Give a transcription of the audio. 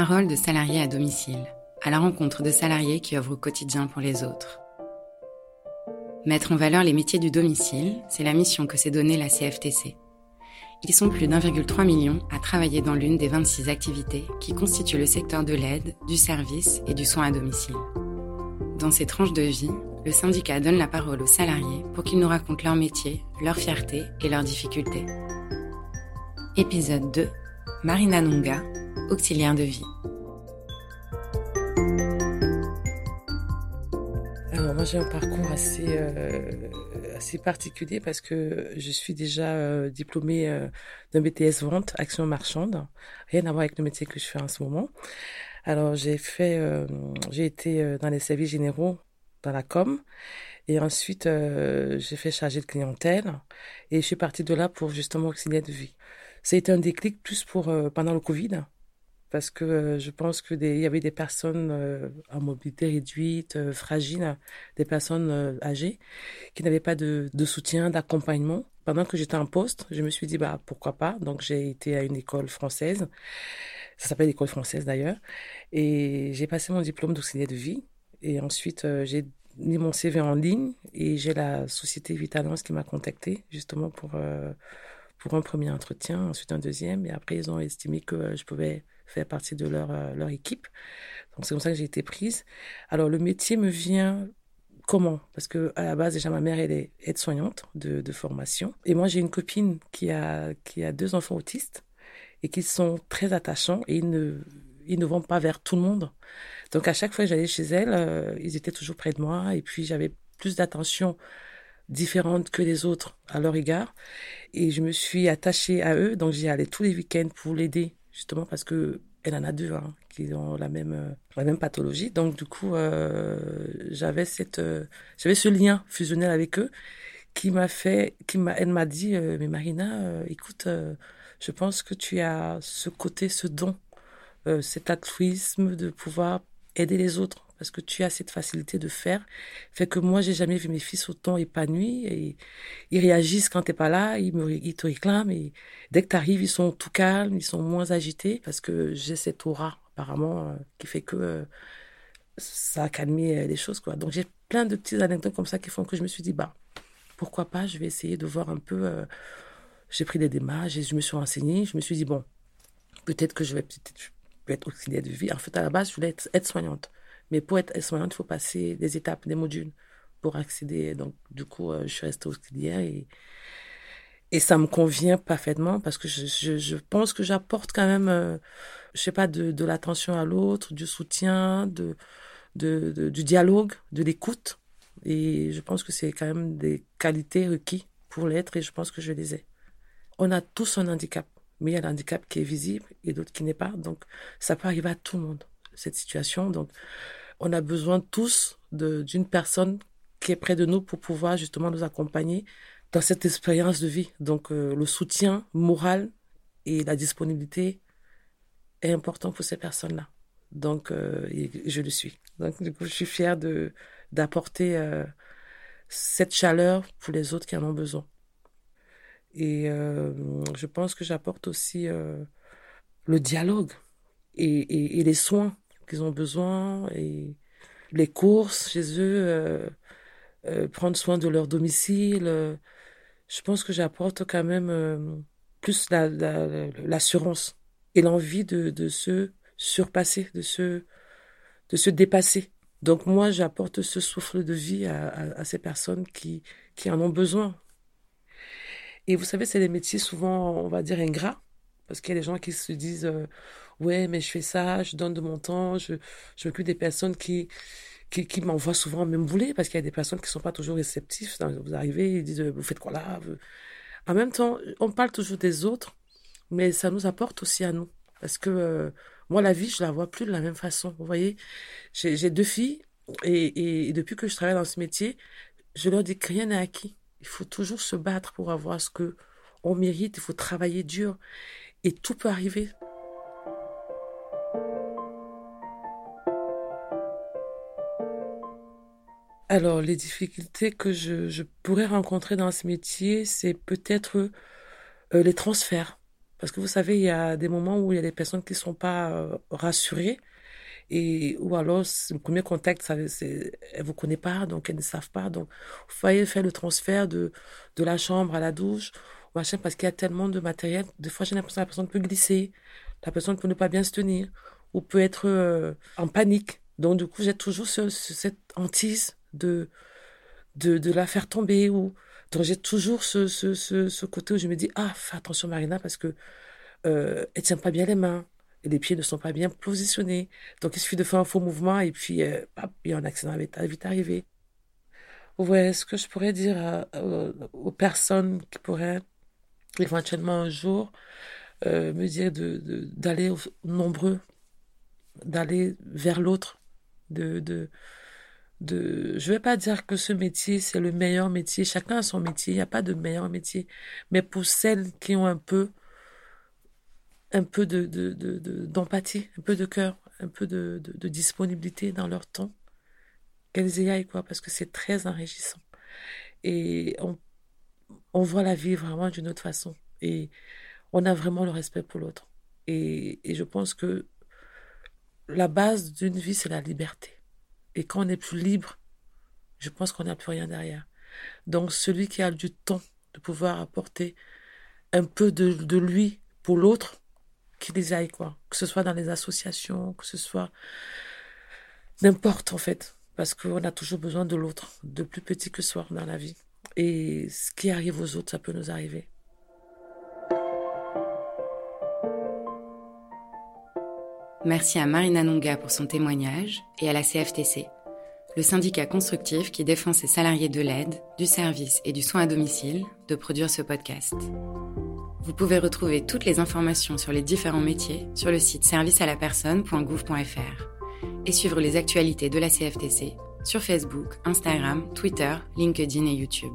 Parole de salariés à domicile, à la rencontre de salariés qui œuvrent au quotidien pour les autres. Mettre en valeur les métiers du domicile, c'est la mission que s'est donnée la CFTC. Ils sont plus d'1,3 million à travailler dans l'une des 26 activités qui constituent le secteur de l'aide, du service et du soin à domicile. Dans ces tranches de vie, le syndicat donne la parole aux salariés pour qu'ils nous racontent leur métier, leur fierté et leurs difficultés. Épisode 2 Marina Nunga, auxiliaire de vie. Alors moi j'ai un parcours assez, euh, assez particulier parce que je suis déjà euh, diplômée euh, d'un BTS vente action marchande, rien à voir avec le métier que je fais en ce moment. Alors j'ai fait, j'ai été dans les services généraux dans la com et ensuite j'ai fait charger de clientèle et je suis partie de là pour justement auxiliaire de vie. Ça a été un déclic plus pour pendant le Covid parce que euh, je pense que y avait des personnes euh, en mobilité réduite, euh, fragiles, des personnes âgées qui n'avaient pas de, soutien, d'accompagnement. Pendant que j'étais en poste, je me suis dit bah pourquoi pas? Donc j'ai été à une école française, ça s'appelle l'école française d'ailleurs, et j'ai passé mon diplôme d'auxiliaire de vie. Et ensuite j'ai mis mon CV en ligne et j'ai la société Vitalance qui m'a contacté justement pour pour un premier entretien, ensuite un deuxième, et après ils ont estimé que je pouvais faire partie de leur, euh, leur équipe. Donc c'est comme ça que j'ai été prise. Alors le métier me vient comment? Parce que à la base déjà ma mère elle est aide-soignante de, formation et moi j'ai une copine qui a qui a deux enfants autistes et qui sont très attachants et ils ne ils ne vont pas vers tout le monde. Donc à chaque fois que j'allais chez elle, euh, ils étaient toujours près de moi et puis j'avais plus d'attention différente que les autres à leur égard et je me suis attachée à eux donc j'y allais tous les week-ends pour l'aider justement parce que elle en a deux hein, qui ont la même euh, la même pathologie. Donc du coup, euh, j'avais cette euh, j'avais ce lien fusionnel avec eux qui m'a fait qui m'a elle m'a dit mais Marina, écoute, je pense que tu as ce côté, ce don, cet altruisme de pouvoir aider les autres parce que tu as cette facilité de faire, fait que moi j'ai jamais vu mes fils autant épanouis et ils réagissent quand t'es pas là, ils me ils te réclament et dès que tu arrives ils sont tout calmes, ils sont moins agités parce que j'ai cette aura apparemment euh, qui fait que euh, ça a calmé euh, les choses quoi. Donc j'ai plein de petites anecdotes comme ça qui font que je me suis dit bah pourquoi pas, je vais essayer de voir un peu j'ai pris des démarches et je me suis renseignée, je me suis dit bon peut-être que je vais peut-être être auxiliaire de vie. En fait, à la base, je voulais être aide-soignante. Mais pour être aide-soignante, il faut passer des étapes, des modules pour accéder. Donc, du coup, euh, je suis restée auxiliaire et, et ça me convient parfaitement parce que je, je, pense que j'apporte quand même, euh, je sais pas, de, de l'attention à l'autre, du soutien, de, de, du dialogue, de l'écoute. Et je pense que c'est quand même des qualités requises pour l'être et je pense que je les ai. On a tous un handicap, mais il y a l'handicap qui est visible et d'autres qui n'est pas. Donc, ça peut arriver à tout le monde, cette situation. Donc, on a besoin tous d'une personne qui est près de nous pour pouvoir justement nous accompagner dans cette expérience de vie. Donc euh, le soutien moral et la disponibilité est important pour ces personnes-là. Donc euh, je le suis. Donc du coup, je suis fière de d'apporter euh, cette chaleur pour les autres qui en ont besoin. Et je pense que j'apporte aussi le dialogue et, et les soins qu'ils ont besoin et les courses chez eux, euh, euh, prendre soin de leur domicile. Euh, je pense que j'apporte quand même plus l'assurance la, et l'envie de, de se surpasser, de se, de se dépasser. Donc moi, j'apporte ce souffle de vie à, à, ces personnes qui, qui en ont besoin. Et vous savez, c'est des métiers souvent, on va dire, ingrats, parce qu'il y a des gens qui se disent ouais, mais je fais ça, je donne de mon temps, je, je m'occupe des personnes qui, qui, qui m'envoient souvent me bouler parce qu'il y a des personnes qui sont pas toujours réceptives. Vous arrivez, ils disent, vous faites quoi là? En même temps, on parle toujours des autres, mais ça nous apporte aussi à nous. Parce que euh, moi, la vie, je la vois plus de la même façon. Vous voyez, j'ai deux filles et, et, depuis que je travaille dans ce métier, je leur dis que rien n'est acquis. Il faut toujours se battre pour avoir ce que on mérite. Il faut travailler dur et tout peut arriver. Alors, les difficultés que je, pourrais rencontrer dans ce métier, c'est peut-être euh, les transferts. Parce que vous savez, il y a des moments où il y a des personnes qui ne sont pas euh, rassurées et ou alors le premier contact, ça, elle vous connaît pas, donc elles ne savent pas. Donc, vous fallait faire le transfert de, de la chambre à la douche, machin, parce qu'il y a tellement de matériel. Des fois, j'ai l'impression que la personne peut glisser, la personne peut ne pas bien se tenir, ou peut être euh, en panique. Donc, du coup, j'ai toujours ce, cette hantise de, de, la faire tomber ou, donc j'ai toujours ce, ce, ce, côté où je me dis, ah, fais attention Marina parce que euh, elle tient pas bien les mains et les pieds ne sont pas bien positionnés. Donc il suffit de faire un faux mouvement et puis euh, il y a un accident vite arriver. Ouais, ce que je pourrais dire aux personnes qui pourraient éventuellement un jour euh, me dire de d'aller nombreux, d'aller vers l'autre, de, de de je vais pas dire que ce métier c'est le meilleur métier chacun a son métier il n'y a pas de meilleur métier mais pour celles qui ont un peu un peu de d'empathie un peu de cœur un peu de, de, disponibilité dans leur temps qu'elles y aillent quoi parce que c'est très enrichissant. Et on, on voit la vie vraiment d'une autre façon et on a vraiment le respect pour l'autre et, je pense que la base d'une vie c'est la liberté et quand on est plus libre, je pense qu'on n'a plus rien derrière. Donc celui qui a du temps de pouvoir apporter un peu de, de lui pour l'autre, qu'il les aille, quoi. Que ce soit dans les associations, que ce soit n'importe en fait. Parce qu'on a toujours besoin de l'autre, de plus petit que soi dans la vie. Et ce qui arrive aux autres, ça peut nous arriver. Merci à Marina Nonga pour son témoignage et à la CFTC, le syndicat constructif qui défend ses salariés de l'aide, du service et du soin à domicile, de produire ce podcast. Vous pouvez retrouver toutes les informations sur les différents métiers sur le site servicealapersonne.gouv.fr et suivre les actualités de la CFTC sur Facebook, Instagram, Twitter, LinkedIn et YouTube.